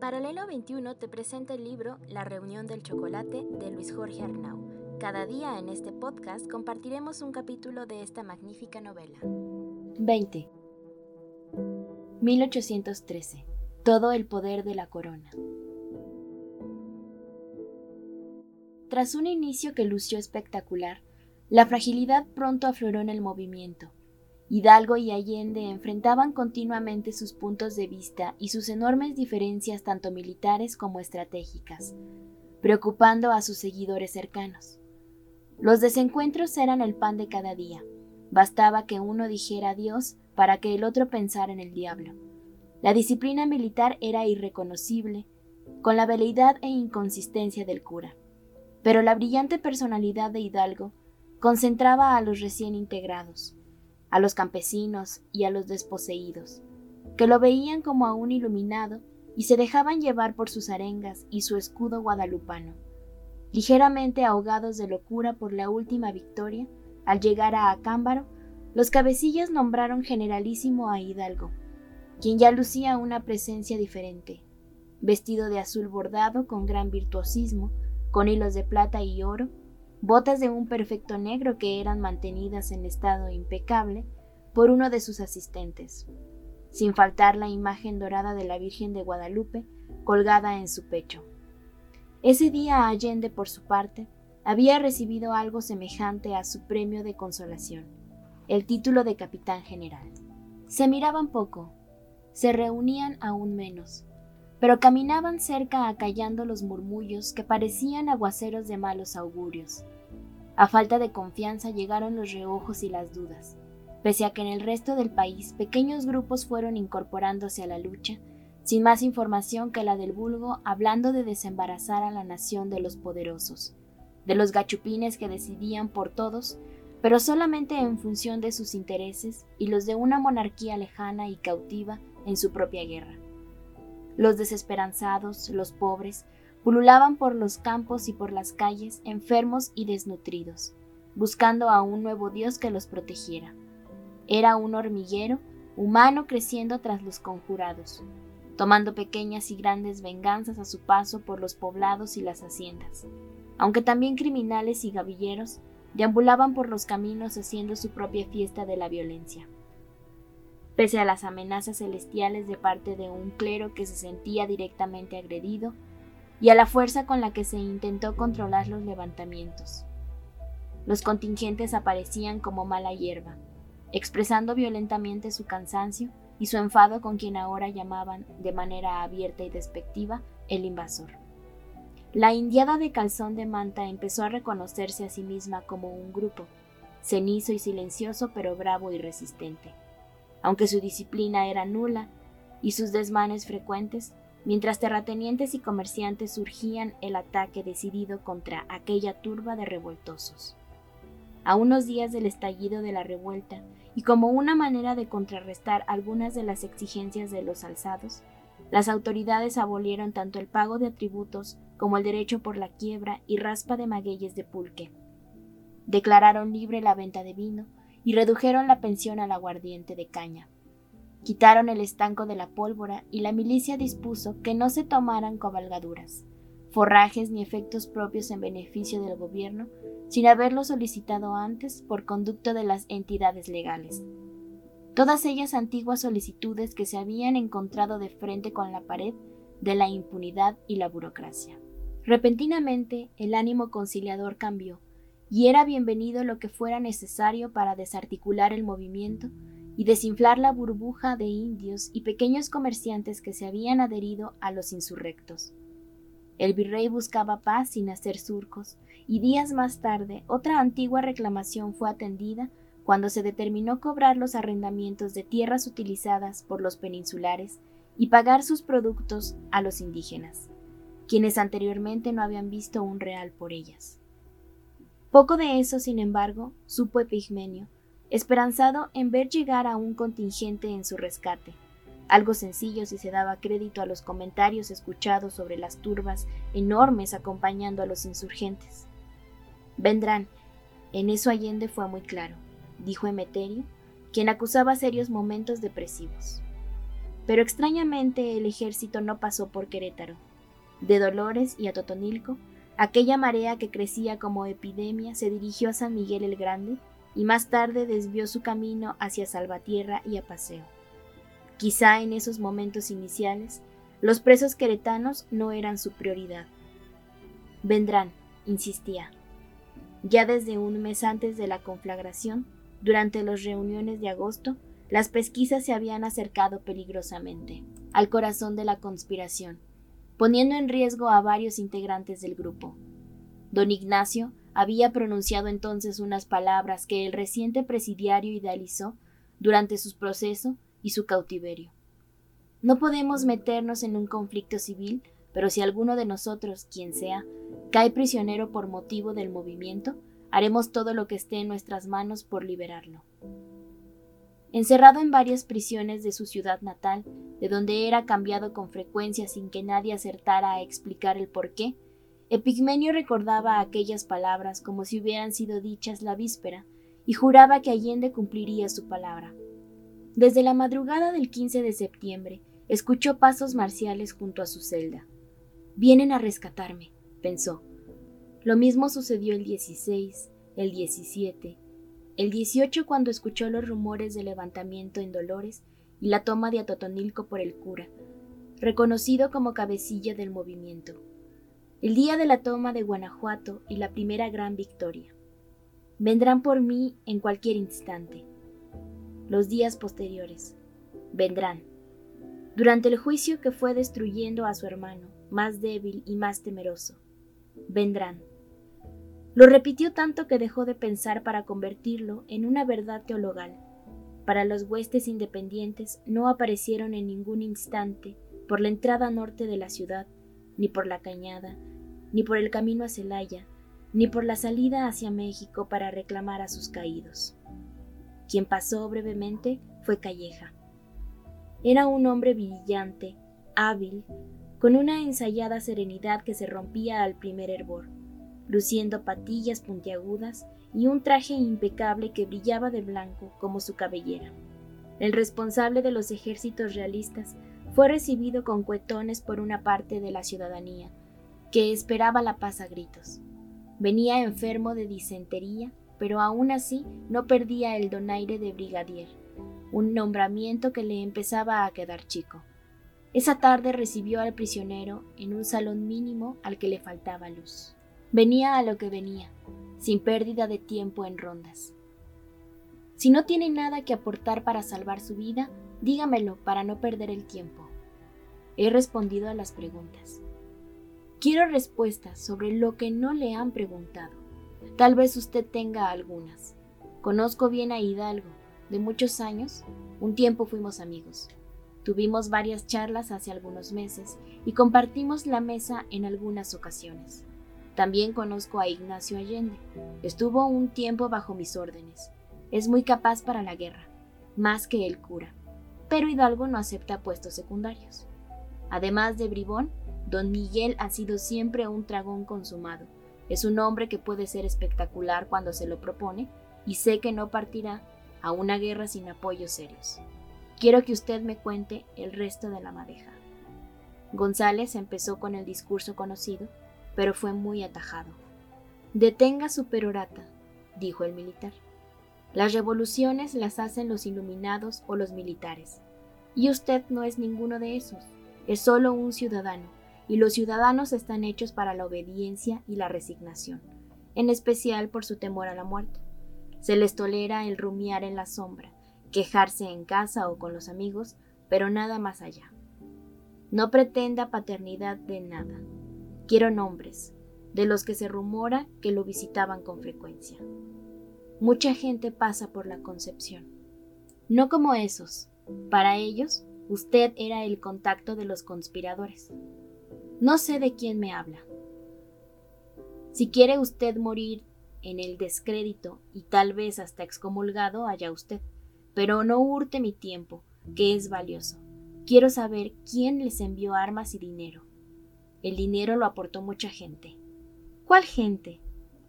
Paralelo 21 te presenta el libro La reunión del chocolate de Luis Jorge Arnau. Cada día en este podcast compartiremos un capítulo de esta magnífica novela. 20. 1813. Todo el poder de la corona. Tras un inicio que lució espectacular, la fragilidad pronto afloró en el movimiento. Hidalgo y Allende enfrentaban continuamente sus puntos de vista y sus enormes diferencias tanto militares como estratégicas, preocupando a sus seguidores cercanos. Los desencuentros eran el pan de cada día. Bastaba que uno dijera adiós para que el otro pensara en el diablo. La disciplina militar era irreconocible, con la veleidad e inconsistencia del cura. Pero la brillante personalidad de Hidalgo concentraba a los recién integrados a los campesinos y a los desposeídos, que lo veían como a un iluminado y se dejaban llevar por sus arengas y su escudo guadalupano. Ligeramente ahogados de locura por la última victoria, al llegar a Acámbaro, los cabecillas nombraron generalísimo a Hidalgo, quien ya lucía una presencia diferente, vestido de azul bordado con gran virtuosismo, con hilos de plata y oro, botas de un perfecto negro que eran mantenidas en estado impecable por uno de sus asistentes, sin faltar la imagen dorada de la Virgen de Guadalupe colgada en su pecho. Ese día Allende, por su parte, había recibido algo semejante a su premio de consolación, el título de capitán general. Se miraban poco, se reunían aún menos, pero caminaban cerca acallando los murmullos que parecían aguaceros de malos augurios. A falta de confianza llegaron los reojos y las dudas, pese a que en el resto del país pequeños grupos fueron incorporándose a la lucha, sin más información que la del vulgo hablando de desembarazar a la nación de los poderosos, de los gachupines que decidían por todos, pero solamente en función de sus intereses y los de una monarquía lejana y cautiva en su propia guerra. Los desesperanzados, los pobres, pululaban por los campos y por las calles, enfermos y desnutridos, buscando a un nuevo Dios que los protegiera. Era un hormiguero humano creciendo tras los conjurados, tomando pequeñas y grandes venganzas a su paso por los poblados y las haciendas, aunque también criminales y gavilleros deambulaban por los caminos haciendo su propia fiesta de la violencia pese a las amenazas celestiales de parte de un clero que se sentía directamente agredido y a la fuerza con la que se intentó controlar los levantamientos. Los contingentes aparecían como mala hierba, expresando violentamente su cansancio y su enfado con quien ahora llamaban, de manera abierta y despectiva, el invasor. La indiada de calzón de manta empezó a reconocerse a sí misma como un grupo, cenizo y silencioso pero bravo y resistente aunque su disciplina era nula y sus desmanes frecuentes, mientras terratenientes y comerciantes surgían el ataque decidido contra aquella turba de revoltosos. A unos días del estallido de la revuelta, y como una manera de contrarrestar algunas de las exigencias de los alzados, las autoridades abolieron tanto el pago de tributos como el derecho por la quiebra y raspa de magueyes de pulque. Declararon libre la venta de vino, y redujeron la pensión al aguardiente de caña. Quitaron el estanco de la pólvora y la milicia dispuso que no se tomaran cabalgaduras, forrajes ni efectos propios en beneficio del gobierno, sin haberlo solicitado antes por conducto de las entidades legales. Todas ellas antiguas solicitudes que se habían encontrado de frente con la pared de la impunidad y la burocracia. Repentinamente el ánimo conciliador cambió y era bienvenido lo que fuera necesario para desarticular el movimiento y desinflar la burbuja de indios y pequeños comerciantes que se habían adherido a los insurrectos. El virrey buscaba paz sin hacer surcos, y días más tarde otra antigua reclamación fue atendida cuando se determinó cobrar los arrendamientos de tierras utilizadas por los peninsulares y pagar sus productos a los indígenas, quienes anteriormente no habían visto un real por ellas. Poco de eso, sin embargo, supo Epigmenio, esperanzado en ver llegar a un contingente en su rescate. Algo sencillo si se daba crédito a los comentarios escuchados sobre las turbas enormes acompañando a los insurgentes. Vendrán. En eso Allende fue muy claro, dijo Emeterio, quien acusaba serios momentos depresivos. pero extrañamente el ejército no pasó por Querétaro. De Dolores y a Totonilco, aquella marea que crecía como epidemia se dirigió a San Miguel el Grande y más tarde desvió su camino hacia Salvatierra y a Paseo. Quizá en esos momentos iniciales, los presos queretanos no eran su prioridad. Vendrán, insistía. Ya desde un mes antes de la conflagración, durante las reuniones de agosto, las pesquisas se habían acercado peligrosamente al corazón de la conspiración, poniendo en riesgo a varios integrantes del grupo. Don Ignacio había pronunciado entonces unas palabras que el reciente presidiario idealizó durante su proceso y su cautiverio. No podemos meternos en un conflicto civil, pero si alguno de nosotros, quien sea, cae prisionero por motivo del movimiento, haremos todo lo que esté en nuestras manos por liberarlo. Encerrado en varias prisiones de su ciudad natal, de donde era cambiado con frecuencia sin que nadie acertara a explicar el porqué, Epigmenio recordaba aquellas palabras como si hubieran sido dichas la víspera, y juraba que Allende cumpliría su palabra. Desde la madrugada del 15 de septiembre, escuchó pasos marciales junto a su celda. Vienen a rescatarme, pensó. Lo mismo sucedió el 16, el 17, el 18 cuando escuchó los rumores de levantamiento en Dolores y la toma de Atotonilco por el cura, reconocido como cabecilla del movimiento. El día de la toma de Guanajuato y la primera gran victoria. Vendrán por mí en cualquier instante. Los días posteriores. Vendrán. Durante el juicio que fue destruyendo a su hermano, más débil y más temeroso. Vendrán. Lo repitió tanto que dejó de pensar para convertirlo en una verdad teologal. Para los huestes independientes no aparecieron en ningún instante por la entrada norte de la ciudad, ni por la cañada, ni por el camino a Celaya, ni por la salida hacia México para reclamar a sus caídos. Quien pasó brevemente fue Calleja. Era un hombre brillante, hábil, con una ensayada serenidad que se rompía al primer hervor luciendo patillas puntiagudas y un traje impecable que brillaba de blanco como su cabellera. El responsable de los ejércitos realistas fue recibido con cuetones por una parte de la ciudadanía, que esperaba la paz a gritos. Venía enfermo de disentería, pero aún así no perdía el donaire de brigadier, un nombramiento que le empezaba a quedar chico. Esa tarde recibió al prisionero en un salón mínimo al que le faltaba luz. Venía a lo que venía, sin pérdida de tiempo en rondas. Si no tiene nada que aportar para salvar su vida, dígamelo para no perder el tiempo. He respondido a las preguntas. Quiero respuestas sobre lo que no le han preguntado. Tal vez usted tenga algunas. Conozco bien a Hidalgo. De muchos años, un tiempo fuimos amigos. Tuvimos varias charlas hace algunos meses y compartimos la mesa en algunas ocasiones. También conozco a Ignacio Allende. Estuvo un tiempo bajo mis órdenes. Es muy capaz para la guerra, más que el cura. Pero Hidalgo no acepta puestos secundarios. Además de bribón, don Miguel ha sido siempre un dragón consumado. Es un hombre que puede ser espectacular cuando se lo propone y sé que no partirá a una guerra sin apoyos serios. Quiero que usted me cuente el resto de la madeja. González empezó con el discurso conocido pero fue muy atajado. Detenga su perorata, dijo el militar. Las revoluciones las hacen los iluminados o los militares. Y usted no es ninguno de esos, es solo un ciudadano, y los ciudadanos están hechos para la obediencia y la resignación, en especial por su temor a la muerte. Se les tolera el rumiar en la sombra, quejarse en casa o con los amigos, pero nada más allá. No pretenda paternidad de nada. Quiero nombres, de los que se rumora que lo visitaban con frecuencia. Mucha gente pasa por la Concepción. No como esos. Para ellos, usted era el contacto de los conspiradores. No sé de quién me habla. Si quiere usted morir en el descrédito y tal vez hasta excomulgado, allá usted. Pero no hurte mi tiempo, que es valioso. Quiero saber quién les envió armas y dinero. El dinero lo aportó mucha gente. ¿Cuál gente?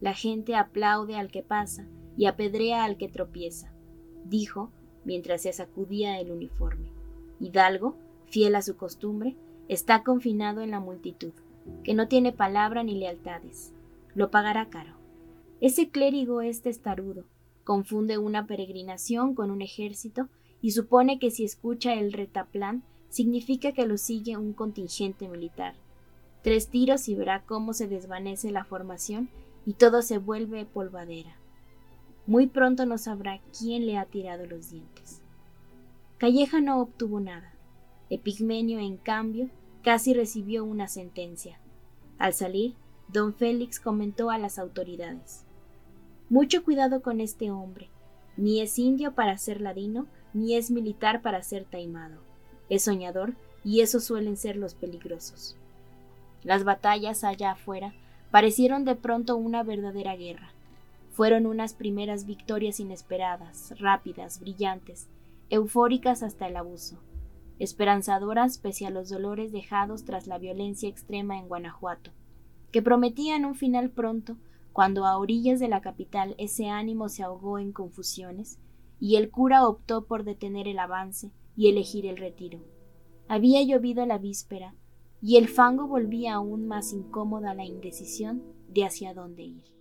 La gente aplaude al que pasa y apedrea al que tropieza, dijo mientras se sacudía el uniforme. Hidalgo fiel a su costumbre, está confinado en la multitud, que no tiene palabra ni lealtades. Lo pagará caro. Ese clérigo es testarudo, confunde una peregrinación con un ejército y supone que si escucha el retaplán significa que lo sigue un contingente militar. Tres tiros y verá cómo se desvanece la formación y todo se vuelve polvadera. Muy pronto no sabrá quién le ha tirado los dientes. Calleja no obtuvo nada. Epigmenio, en cambio, casi recibió una sentencia. Al salir, don Félix comentó a las autoridades. Mucho cuidado con este hombre. Ni es indio para ser ladino, ni es militar para ser taimado. Es soñador, y esos suelen ser los peligrosos. Las batallas allá afuera parecieron de pronto una verdadera guerra. Fueron unas primeras victorias inesperadas, rápidas, brillantes, eufóricas hasta el abuso esperanzadoras pese a los dolores dejados tras la violencia extrema en Guanajuato, que prometían un final pronto cuando a orillas de la capital ese ánimo se ahogó en confusiones y el cura optó por detener el avance y elegir el retiro. Había llovido la víspera y el fango volvía aún más incómoda la indecisión de hacia dónde ir.